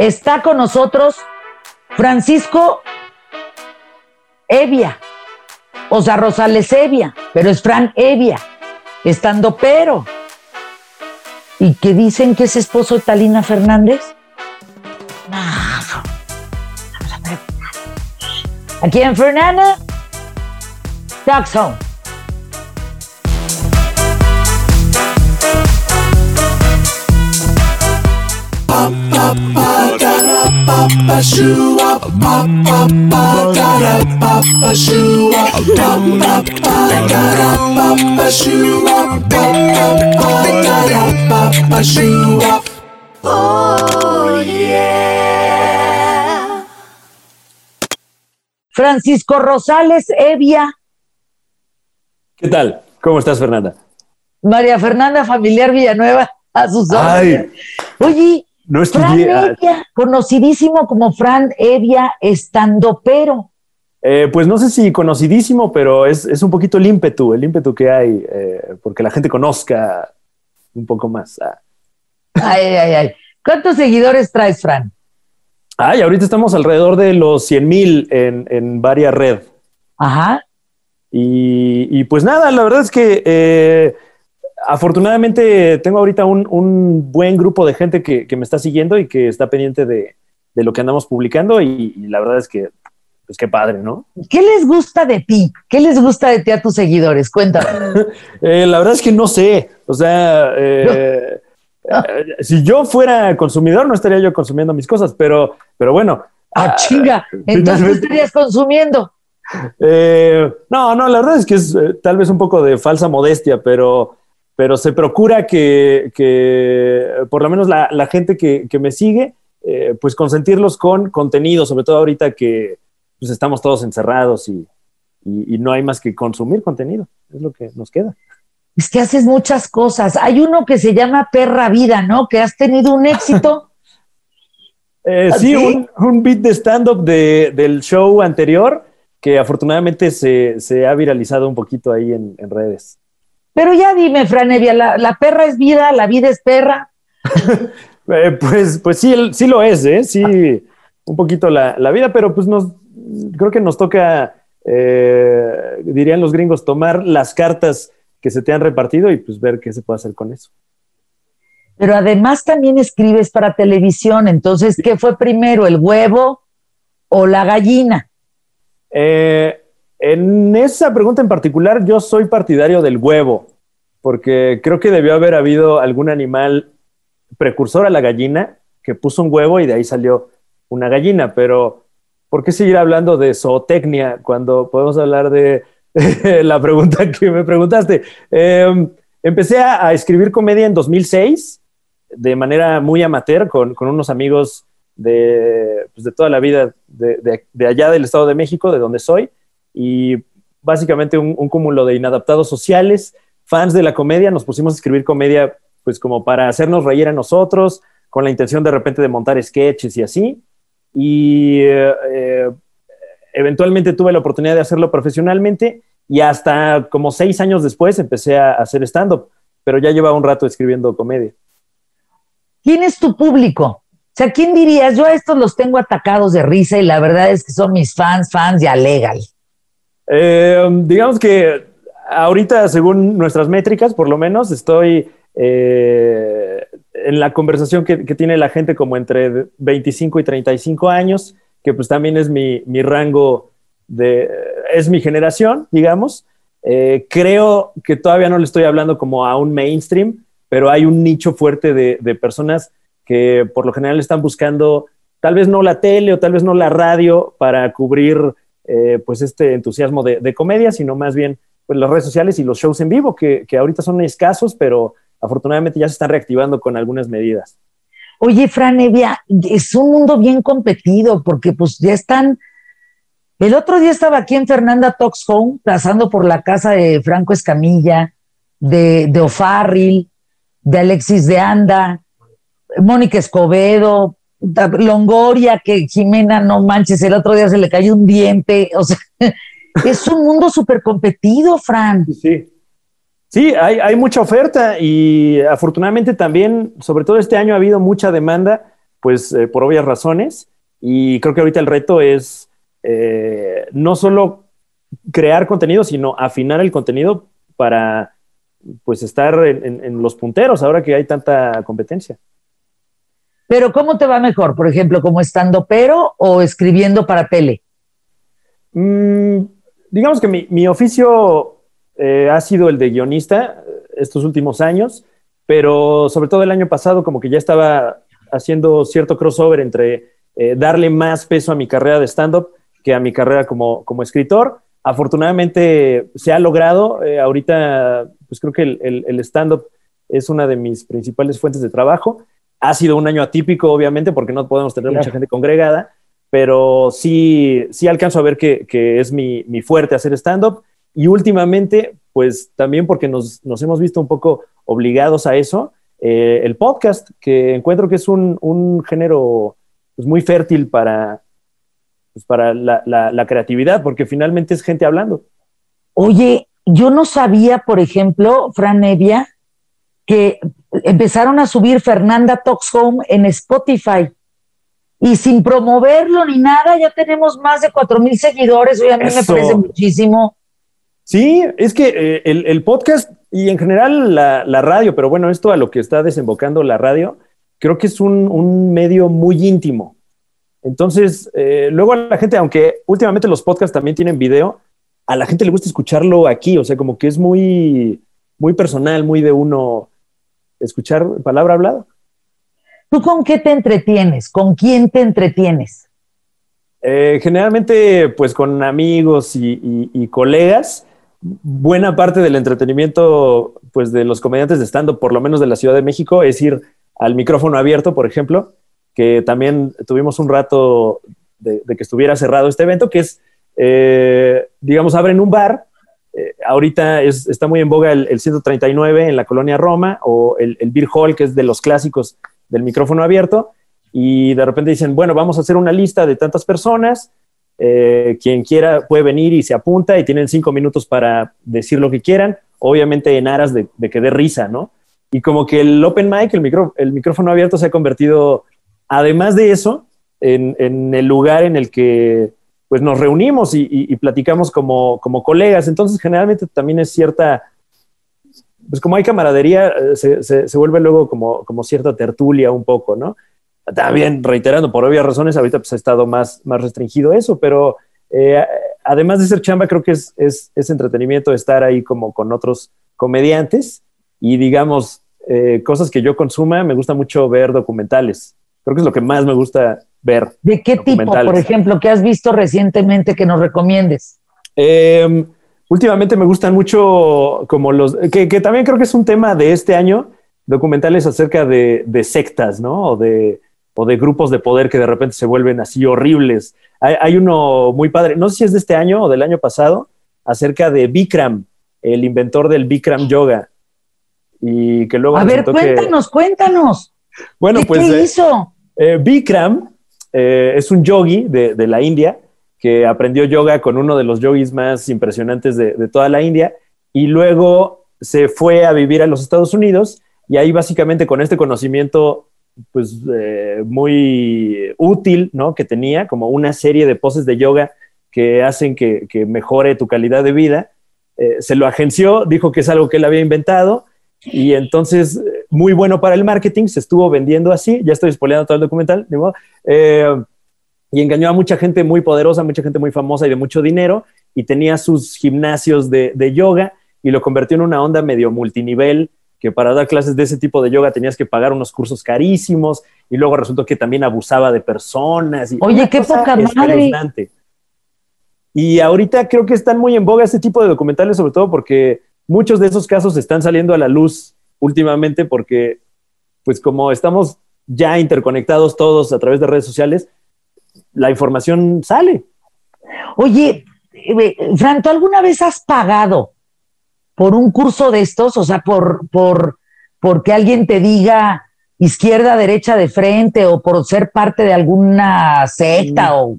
Está con nosotros Francisco Evia, o sea, Rosales Evia, pero es Fran Evia, estando pero. ¿Y que dicen que es esposo de Talina Fernández? Aquí en Fernanda, Talks Home. Francisco Rosales Evia, ¿Qué tal? ¿Cómo estás, Fernanda? María Fernanda Familiar Villanueva, a sus órdenes. Oye, No Fran estudié. ah, Evia, conocidísimo como Fran Evia, estando pero. eh, pues no sé si conocidísimo, pero es, es un poquito el ímpetu, el ímpetu que hay, eh, porque la gente conozca un poco más. Ah. Ay, ay, ay. ¿Cuántos seguidores traes, Fran? Ay, ahorita estamos alrededor de los 100 mil en, en varias red. Ajá. Y, y pues nada, la verdad es que eh, afortunadamente tengo ahorita un, un buen grupo de gente que, que me está siguiendo y que está pendiente de, de lo que andamos publicando y, y la verdad es que, pues qué padre, ¿no? ¿Qué les gusta de ti? ¿Qué les gusta de ti a tus seguidores? Cuéntame. Eh, la verdad es que no sé. O sea, eh, eh, si yo fuera consumidor, no estaría yo consumiendo mis cosas, pero, pero bueno. Ah, chinga. Entonces, ¿qué finalmente- estarías consumiendo? No, no, la verdad es que es tal vez un poco de falsa modestia, pero, pero se procura que, que por lo menos la, la gente que, que me sigue, eh, pues consentirlos con contenido, sobre todo ahorita que pues, estamos todos encerrados y, y- y no hay más que consumir contenido. Es lo que nos queda. Es que haces muchas cosas. Hay uno que se llama Perra Vida, ¿no? Que has tenido un éxito. Eh, ¿Ah, sí, sí? Un, un beat de stand-up de- del show anterior que afortunadamente se, se ha viralizado un poquito ahí en, en redes. Pero ya dime, Fran Evia, la, la perra es vida, la vida es perra. Eh, pues, pues sí, sí lo es, ¿eh? Sí, un poquito la, la vida, pero pues nos, creo que nos toca, eh, dirían los gringos, tomar las cartas que se te han repartido y pues ver qué se puede hacer con eso. Pero además también escribes para televisión. Entonces, ¿qué fue primero, el huevo o la gallina? Eh, en esa pregunta en particular, yo soy partidario del huevo, porque creo que debió haber habido algún animal precursor a la gallina que puso un huevo y de ahí salió una gallina, pero ¿por qué seguir hablando de zootecnia cuando podemos hablar de la pregunta que me preguntaste? Eh, empecé a, escribir comedia en 2006 de manera muy amateur con, unos amigos de, pues, de toda la vida de allá del Estado de México, de donde soy, y básicamente un, un cúmulo de inadaptados sociales, fans de la comedia, nos pusimos a escribir comedia pues como para hacernos reír a nosotros, con la intención de repente de montar sketches y así, y eh, eventualmente tuve la oportunidad de hacerlo profesionalmente y hasta como seis años después empecé a hacer stand-up, pero ya llevaba un rato escribiendo comedia. ¿Quién es tu público? O sea, ¿quién dirías? Yo a estos los tengo atacados de risa y la verdad es que son mis fans, fans ya legal. Eh, digamos que ahorita, según nuestras métricas, por lo menos, estoy eh, en la conversación que, tiene la gente como entre 25 y 35 años, que pues también es mi, mi rango de, es mi generación, digamos. Eh, creo que todavía no le estoy hablando como a un mainstream, pero hay un nicho fuerte de, de personas que por lo general están buscando tal vez no la tele o tal vez no la radio para cubrir eh, pues este entusiasmo de, de, comedia, sino más bien pues, las redes sociales y los shows en vivo, que, que, ahorita son escasos, pero afortunadamente ya se están reactivando con algunas medidas. Oye, Fran Evia, es un mundo bien competido porque pues ya están... El otro día estaba aquí en Fernanda Talks Home, pasando por la casa de Franco Escamilla, de, de O'Farrill, de Alexis de Anda, Mónica Escobedo, Longoria, que Jimena, no manches, el otro día se le cayó un diente. O sea, es un mundo súper competido, Fran. Sí. Sí, hay, hay, mucha oferta y afortunadamente también, sobre todo este año, ha habido mucha demanda pues eh, por obvias razones. Y creo que ahorita el reto es no solo crear contenido, sino afinar el contenido para pues estar en, los punteros ahora que hay tanta competencia. Pero ¿cómo te va mejor? Por ejemplo, como estando pero o escribiendo para tele. Mm, digamos que mi, oficio eh, ha sido el de guionista eh, estos últimos años, pero sobre todo el año pasado como que ya estaba haciendo cierto crossover entre eh, darle más peso a mi carrera de stand-up que a mi carrera como, como escritor afortunadamente se ha logrado. Ahorita, pues creo que el, stand-up es una de mis principales fuentes de trabajo. Ha sido un año atípico, obviamente, porque no podemos tener mucha gente congregada, pero sí, sí alcanzo a ver que, es mi, fuerte hacer stand-up. Y últimamente, pues también porque nos, hemos visto un poco obligados a eso, eh, el podcast, que encuentro que es un, género pues, muy fértil para, pues, para la, creatividad, porque finalmente es gente hablando. Oye, yo no sabía, por ejemplo, Fran Nevia, que empezaron a subir Fernanda Talks Home en Spotify. Y sin promoverlo ni nada, ya tenemos más de cuatro mil seguidores. Oye, a mí me parece muchísimo. Sí, es que eh, el, podcast y en general la, radio, pero bueno, esto a lo que está desembocando la radio, creo que es un, un medio muy íntimo. Entonces, eh, luego a la gente, aunque últimamente los podcasts también tienen video, a la gente le gusta escucharlo aquí, o sea, como que es muy, muy personal, muy de uno escuchar palabra hablada. ¿Tú con qué te entretienes? ¿Con quién te entretienes? Eh, generalmente, pues con amigos y, colegas. Buena parte del entretenimiento, pues de los comediantes de stand por lo menos de la Ciudad de México, es ir al micrófono abierto, por ejemplo, que también tuvimos un rato de, que estuviera cerrado este evento, que es, eh, digamos, abren un bar. Eh, ahorita está muy en boga el, 139 en la colonia Roma o el, Beer Hall, que es de los clásicos del micrófono abierto. Y de repente dicen, bueno, vamos a hacer una lista de tantas personas. Eh, quien quiera puede venir y se apunta y tienen cinco minutos para decir lo que quieran, obviamente en aras de, que dé risa, ¿no? Y como que el open mic, el micrófono abierto se ha convertido Además de eso, en, el lugar en el que pues, nos reunimos y, platicamos como, colegas, entonces generalmente también es cierta, pues como hay camaradería, eh, se, vuelve luego como, como cierta tertulia un poco, ¿no? También reiterando, por obvias razones, ahorita pues ha estado más, más restringido eso, pero eh, además de ser chamba, creo que es, es, entretenimiento estar ahí como con otros comediantes y digamos, eh, cosas que yo consuma, me gusta mucho ver documentales. Creo que es lo que más me gusta ver. ¿De qué tipo, por ejemplo, que has visto recientemente que nos recomiendes? Em, últimamente me gustan mucho como los, que, también creo que es un tema de este año, documentales acerca de, sectas, ¿no? O de, o de grupos de poder que de repente se vuelven así horribles. Hay, uno muy padre, no sé si es de este año o del año pasado, acerca de Bikram, el inventor del Bikram Yoga. Y que luego... A ver, cuéntanos, cuéntanos. Bueno, pues. ¿Qué eh, hizo? Eh, Bikram eh, es un yogi de, la India que aprendió yoga con uno de los yogis más impresionantes de, toda la India y luego se fue a vivir a los Estados Unidos y ahí básicamente con este conocimiento pues muy útil, ¿no? Que tenía como una serie de poses de yoga que hacen que, mejore tu calidad de vida. se lo agenció, dijo que es algo que él había inventado y entonces muy bueno para el marketing, se estuvo vendiendo así, ya estoy spoileando todo el documental, eh, y engañó a mucha gente muy poderosa, mucha gente muy famosa y de mucho dinero, y tenía sus gimnasios de, yoga y lo convirtió en una onda medio multinivel, que para dar clases de ese tipo de yoga tenías que pagar unos cursos carísimos, y luego resultó que también abusaba de personas. Y Oye, qué poca madre. Y ahorita creo que están muy en boga este tipo de documentales, sobre todo porque muchos de esos casos están saliendo a la luz últimamente porque, pues como estamos ya interconectados todos a través de redes sociales, la información sale. Oye, eh, Fran, ¿tú alguna vez has pagado por un curso de estos? O sea, por, por porque alguien te diga izquierda, derecha, de frente, o por ser parte de alguna secta, o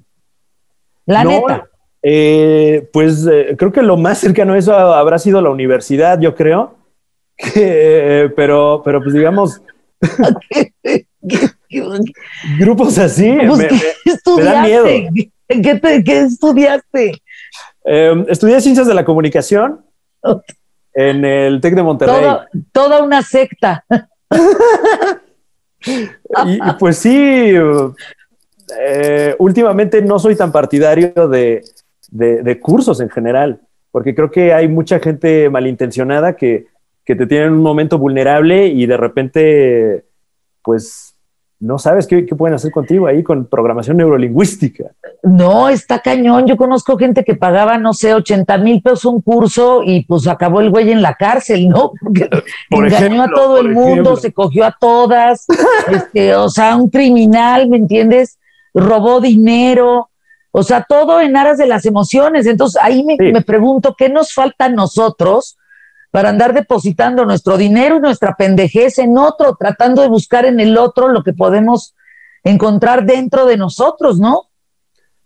la neta. Eh, pues eh, creo que lo más cercano a eso habrá sido la universidad, yo creo. Pero, pero pues digamos. Grupos así. Pues, me- ¿qué me- me dan miedo. estudiaste? ¿Qué, te- qué estudiaste? Eh, estudié Ciencias de la Comunicación en el TEC de Monterrey. Todo- toda una secta. Y, y pues sí, eh, últimamente no soy tan partidario de, de- de cursos en general, porque creo que hay mucha gente malintencionada que, que te tiene en un momento vulnerable y de repente, pues, no sabes qué, qué pueden hacer contigo ahí con programación neurolingüística. No, está cañón. Yo conozco gente que pagaba, no sé, 80 mil pesos un curso y pues acabó el güey en la cárcel, ¿no? Porque Por engañó ejemplo, a todo el mundo, ejemplo. se cogió a todas, este, o sea, un criminal, ¿me entiendes? Robó dinero, o sea, todo en aras de las emociones. Entonces ahí me, Sí. me pregunto, ¿qué nos falta a nosotros para andar depositando nuestro dinero y nuestra pendejez en otro, tratando de buscar en el otro lo que podemos encontrar dentro de nosotros, ¿no?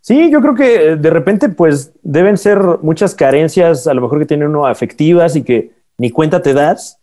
Sí, yo creo que eh, de repente, pues deben ser muchas carencias, a lo mejor que tiene uno afectivas y que ni cuenta te das,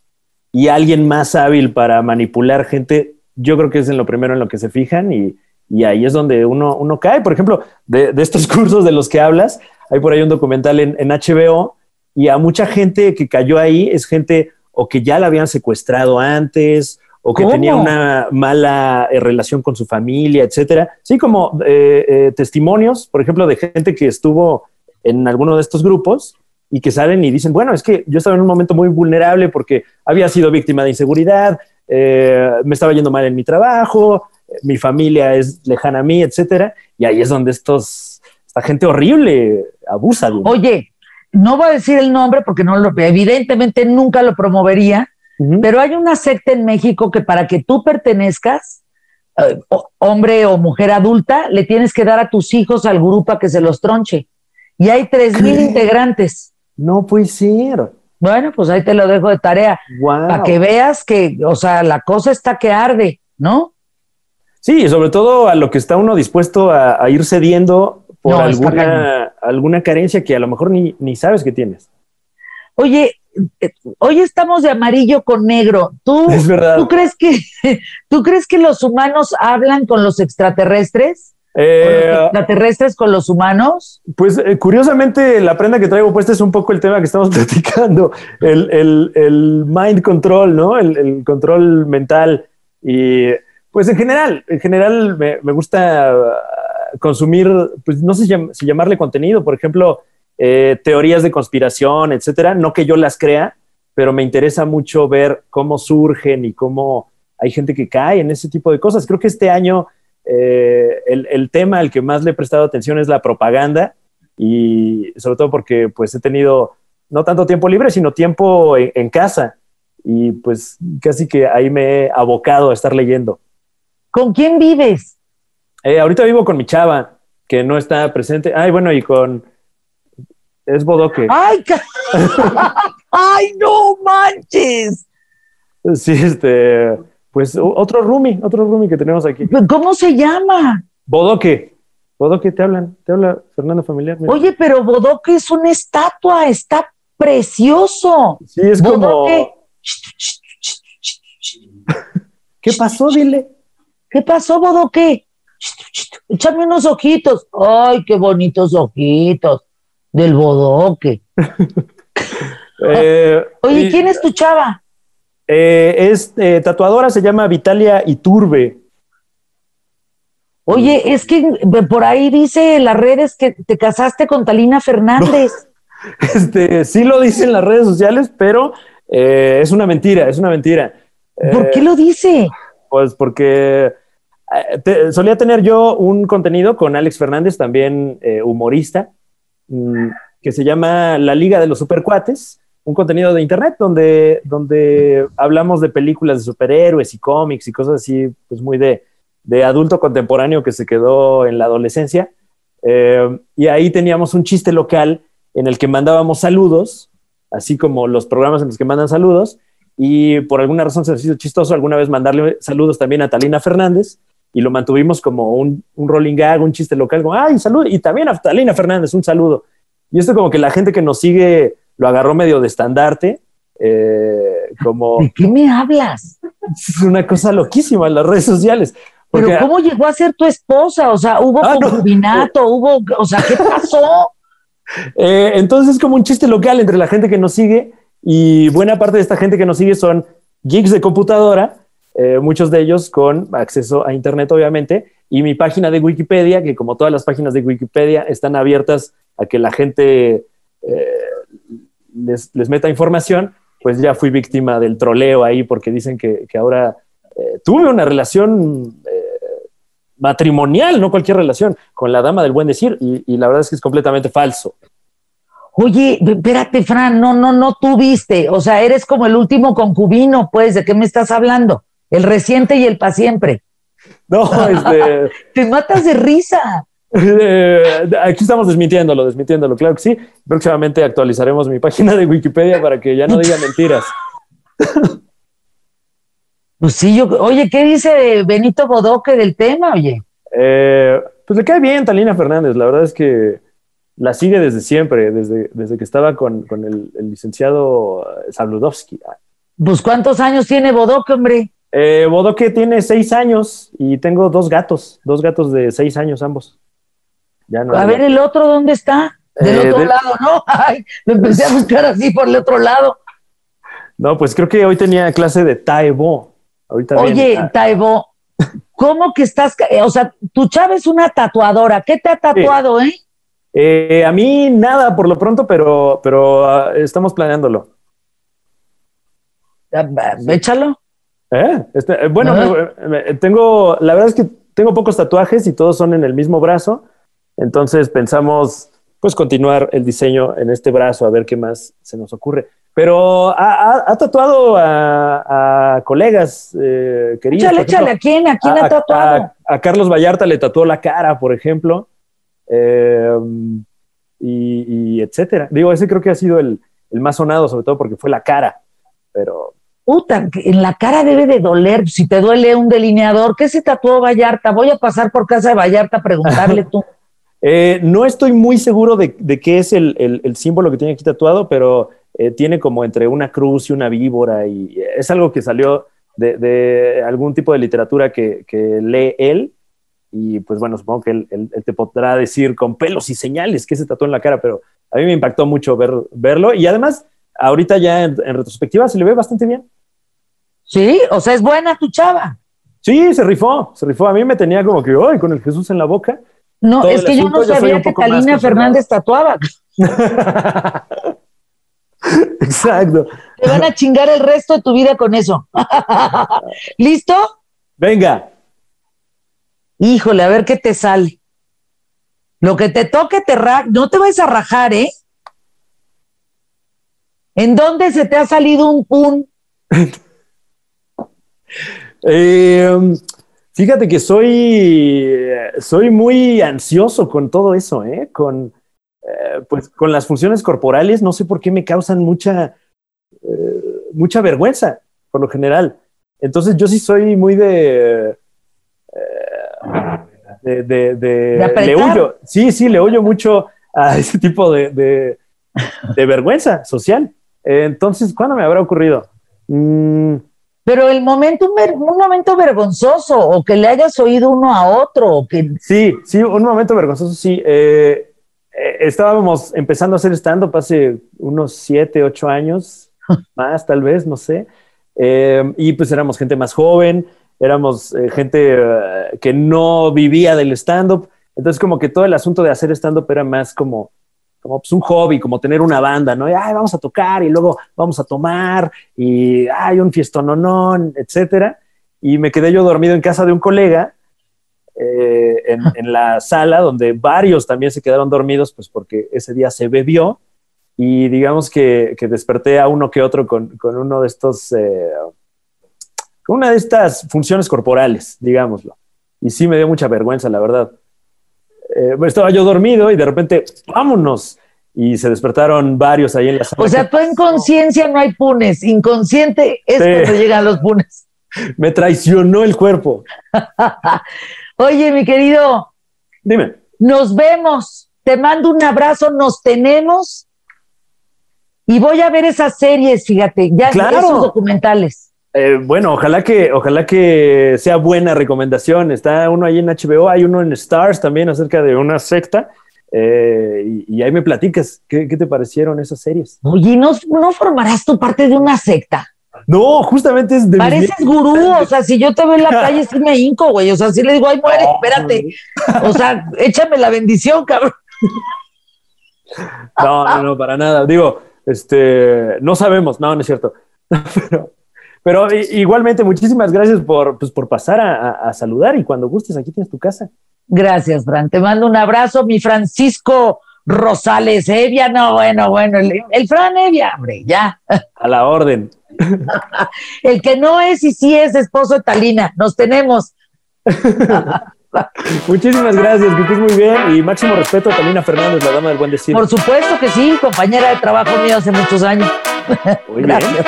y alguien más hábil para manipular gente, yo creo que es en lo primero en lo que se fijan y, ahí es donde uno, uno cae. Por ejemplo, de, de estos cursos de los que hablas, hay por ahí un documental en, en HBO y a mucha gente que cayó ahí es gente o que ya la habían secuestrado antes o que ¿Cómo? tenía una mala eh, relación con su familia, etcétera. Sí, como eh, eh, testimonios, por ejemplo, de gente que estuvo en alguno de estos grupos y que salen y dicen, bueno, es que yo estaba en un momento muy vulnerable porque había sido víctima de inseguridad, me estaba yendo mal en mi trabajo, mi familia es lejana a mí, etcétera. Y ahí es donde estos, esta gente horrible abusa de. Oye, no voy a decir el nombre porque no lo, evidentemente nunca lo promovería, pero hay una secta en México que para que tú pertenezcas, eh, hombre o mujer adulta, le tienes que dar a tus hijos al grupo a que se los tronche. Y hay tres mil integrantes. No puede ser. Bueno, pues ahí te lo dejo de tarea, Wow. para que veas que, o sea, la cosa está que arde, ¿no? Sí, y sobre todo a lo que está uno dispuesto a, a ir cediendo por No, alguna, alguna carencia que a lo mejor ni, ni sabes que tienes. Oye, eh, hoy estamos de amarillo con negro. ¿Tú, Es verdad. ¿tú, crees que, ¿Tú crees que los humanos hablan con los extraterrestres? ¿O Eh, los extraterrestres con los humanos? Pues eh, curiosamente la prenda que traigo puesta es un poco el tema que estamos platicando, el, el- el mind control, ¿no? El, el control mental. Y pues en general, en general me, me gusta ah, consumir, pues no sé si, llam- si llamarle contenido, por ejemplo, eh, teorías de conspiración, etcétera. No que yo las crea, pero me interesa mucho ver cómo surgen y cómo hay gente que cae en ese tipo de cosas. Creo que este año eh, el, el tema al que más le he prestado atención es la propaganda y sobre todo porque pues he tenido no tanto tiempo libre, sino tiempo en, en casa y pues casi que ahí me he abocado a estar leyendo. ¿Con quién vives? Eh, ahorita vivo con mi chava, que no está presente. Ay, bueno, y con... Es Bodoque. ¡Ay, ¡Ay, no manches! Sí, este... Pues otro roomie, otro roomie que tenemos aquí. ¿Cómo se llama? Bodoque. Bodoque, te hablan. Te habla Fernando Familiar. mira. Oye, pero Bodoque es una estatua, está precioso. Sí, es como... Bodoque. ¿Qué pasó? Dile. ¿Qué pasó, Bodoque? Échame unos ojitos. Ay, qué bonitos ojitos del Bodoque. Eh, Oye, ¿quién es tu chava? Eh, es eh, tatuadora, se llama Vitalia Iturbe. Oye, es que por ahí dice en las redes que te casaste con Talina Fernández. Este, sí lo dice en las redes sociales, pero es una mentira, es una mentira. ¿Por qué lo dice? Pues porque te- solía tener yo un contenido con Alex Fernández, también eh, humorista, mm, que se llama La Liga de los Supercuates, un contenido de internet donde, donde hablamos de películas de superhéroes y cómics y cosas así, pues muy de, de adulto contemporáneo que se quedó en la adolescencia. Eh, y ahí teníamos un chiste local en el que mandábamos saludos, así como los programas en los que mandan saludos, y por alguna razón se nos hizo chistoso alguna vez mandarle saludos también a Talina Fernández, y lo mantuvimos como un, un rolling gag, un chiste local, como, ay, salud, y también a Talina Fernández, un saludo. Y esto como que la gente que nos sigue lo agarró medio de estandarte, eh, como ¿De qué me hablas? es una cosa loquísima en las redes sociales. Pero ¿cómo llegó a ser tu esposa? O sea, hubo ah, concubinato, hubo, o sea, ¿qué pasó? Eh, entonces es como un chiste local entre la gente que nos sigue y buena parte de esta gente que nos sigue son geeks de computadora, eh, muchos de ellos con acceso a Internet, obviamente, y mi página de Wikipedia, que como todas las páginas de Wikipedia están abiertas a que la gente eh, les, meta información, pues ya fui víctima del troleo ahí porque dicen que, ahora tuve una relación matrimonial, no cualquier relación, con la dama del buen decir, y, la verdad es que es completamente falso. Oye, espérate, Fran, no, no, no tuviste, o sea, eres como el último concubino, pues, ¿de qué me estás hablando? El reciente y el para siempre. No, este... Te matas de risa. Eh, aquí estamos desmintiéndolo, desmintiéndolo, claro que sí. Próximamente actualizaremos mi página de Wikipedia para que ya no diga mentiras. Pues sí, yo, oye, ¿qué dice Benito Bodoque del tema, oye? Eh, pues le cae bien Talina Fernández, la verdad es que la sigue desde siempre, desde, desde que estaba con, el, licenciado Sabludowski. Pues ¿cuántos años tiene Bodoque, hombre? Eh, Bodoque tiene seis años y tengo dos gatos, dos gatos de seis años ambos. Ya no a ver, ¿el otro dónde está? Del eh, otro lado, ¿no? Ay, lo empecé a buscar así por el otro lado. No, pues creo que hoy tenía clase de Taibo. Oye, Taibo, ¿cómo que estás? O sea, tu chava es una tatuadora. ¿Qué te ha tatuado, eh? eh? A mí nada por lo pronto, pero, pero ah, estamos planeándolo. Ah, échalo. ¿Eh? Este, eh bueno, tengo, la verdad es que tengo pocos tatuajes y todos son en el mismo brazo. Entonces pensamos, pues, continuar el diseño en este brazo, a ver qué más se nos ocurre. Pero ha, tatuado a, colegas eh, queridos. Échale, échale, ¿a quién? ¿A quién ha tatuado? A, Carlos Vallarta le tatuó la cara, por ejemplo. Eh, y, etcétera. Digo, ese creo que ha sido el, más sonado, sobre todo porque fue la cara. Pero. Puta, en la cara debe de doler. Si te duele un delineador, ¿qué se tatuó Vallarta? Voy a pasar por casa de Vallarta a preguntarle tú. Eh, no estoy muy seguro de, qué es el, el símbolo que tiene aquí tatuado, pero eh, tiene como entre una cruz y una víbora y es algo que salió de, algún tipo de literatura que, lee él y pues bueno, supongo que él, te podrá decir con pelos y señales que se tatuó en la cara, pero a mí me impactó mucho ver, verlo y además ahorita ya en, retrospectiva se le ve bastante bien. Sí, o sea, es buena tu chava. Sí, se rifó, se rifó. A mí me tenía como que, ¡ay! Con el Jesús en la boca. No, es que yo no sabía que Talina Fernández tatuaba. Exacto. Te van a chingar el resto de tu vida con eso. ¿Listo? Venga. Híjole, a ver qué te sale. Lo que te toque, te no te vas a rajar, ¿eh? ¿En dónde se te ha salido un pun? Em, fíjate que soy, soy muy ansioso con todo eso, ¿eh? Con, eh, pues con las funciones corporales, no sé por qué me causan mucha, eh, mucha vergüenza, por lo general. Entonces yo sí soy muy de... Eh, de, de, le huyo, sí, sí, le huyo mucho a ese tipo de, vergüenza social. Entonces, ¿cuándo me habrá ocurrido? Mm. Pero el momento, un momento vergonzoso, o que le hayas oído uno a otro, o que... Sí, sí, un momento vergonzoso, sí. Eh, estábamos empezando a hacer stand-up hace unos siete, ocho años, más tal vez, no sé. Eh, y pues éramos gente más joven, éramos eh, gente que no vivía del stand-up. Entonces como que todo el asunto de hacer stand-up era más como, como pues, un hobby, como tener una banda, ¿no? Y, Ay, vamos a tocar y luego vamos a tomar y hay un fiestononón, etcétera. Y me quedé yo dormido en casa de un colega eh, en, la sala donde varios también se quedaron dormidos, pues porque ese día se bebió y digamos que, desperté a uno que otro con, uno de estos, eh, con una de estas funciones corporales, digámoslo. Y sí me dio mucha vergüenza, la verdad. Eh, estaba yo dormido y de repente, vámonos. Y se despertaron varios ahí en la sala. O sea, tú en conciencia no hay punes, inconsciente es cuando llegan los punes. Me traicionó el cuerpo. Oye, mi querido. Dime. Nos vemos. Te mando un abrazo. Nos tenemos. Y voy a ver esas series, fíjate, ya esos documentales. Eh, bueno, ojalá que, ojalá que sea buena recomendación. Está uno ahí en HBO, hay uno en Stars también acerca de una secta. Eh, y, ahí me platicas, ¿qué, te parecieron esas series? Oye, ¿no, ¿no formarás tu parte de una secta? No, justamente es de. Pareces gurú, o sea, si yo te veo en la calle, sí me hinco, güey. O sea, sí le digo, ay, muere, espérate. O sea, échame la bendición, cabrón. No, no, no, para nada. Digo, este, no sabemos, no, no es cierto. Pero, pero igualmente, muchísimas gracias por, pues, por pasar a, saludar y cuando gustes, aquí tienes tu casa. Gracias, Fran. Te mando un abrazo, mi Francisco Rosales Evia. No, bueno, bueno, el, Fran Evia, hombre, ya. A la orden. el que no es y sí es esposo de Talina. Nos tenemos. Muchísimas gracias, que estés muy bien y máximo respeto a Fernández, la dama del buen decir. Por supuesto que sí, compañera de trabajo mío hace muchos años. Muy gracias.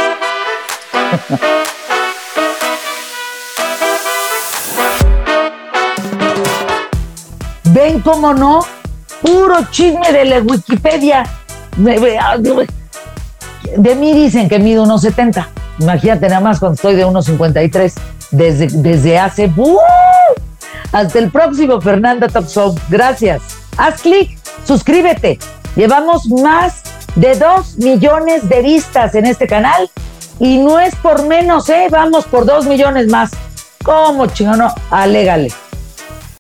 Ven cómo no, puro chisme de la Wikipedia. Ah, de mí dicen que mido unos 70. Imagínate nada más cuando estoy de unos 53. Desde, desde hace... ¡uh! Hasta el próximo Fernanda Talk Gracias. Haz clic, suscríbete. Llevamos más de 2 millones de vistas en este canal y no es por menos, ¿eh? Vamos por 2 millones más. ¿Cómo, chingón? Alégale.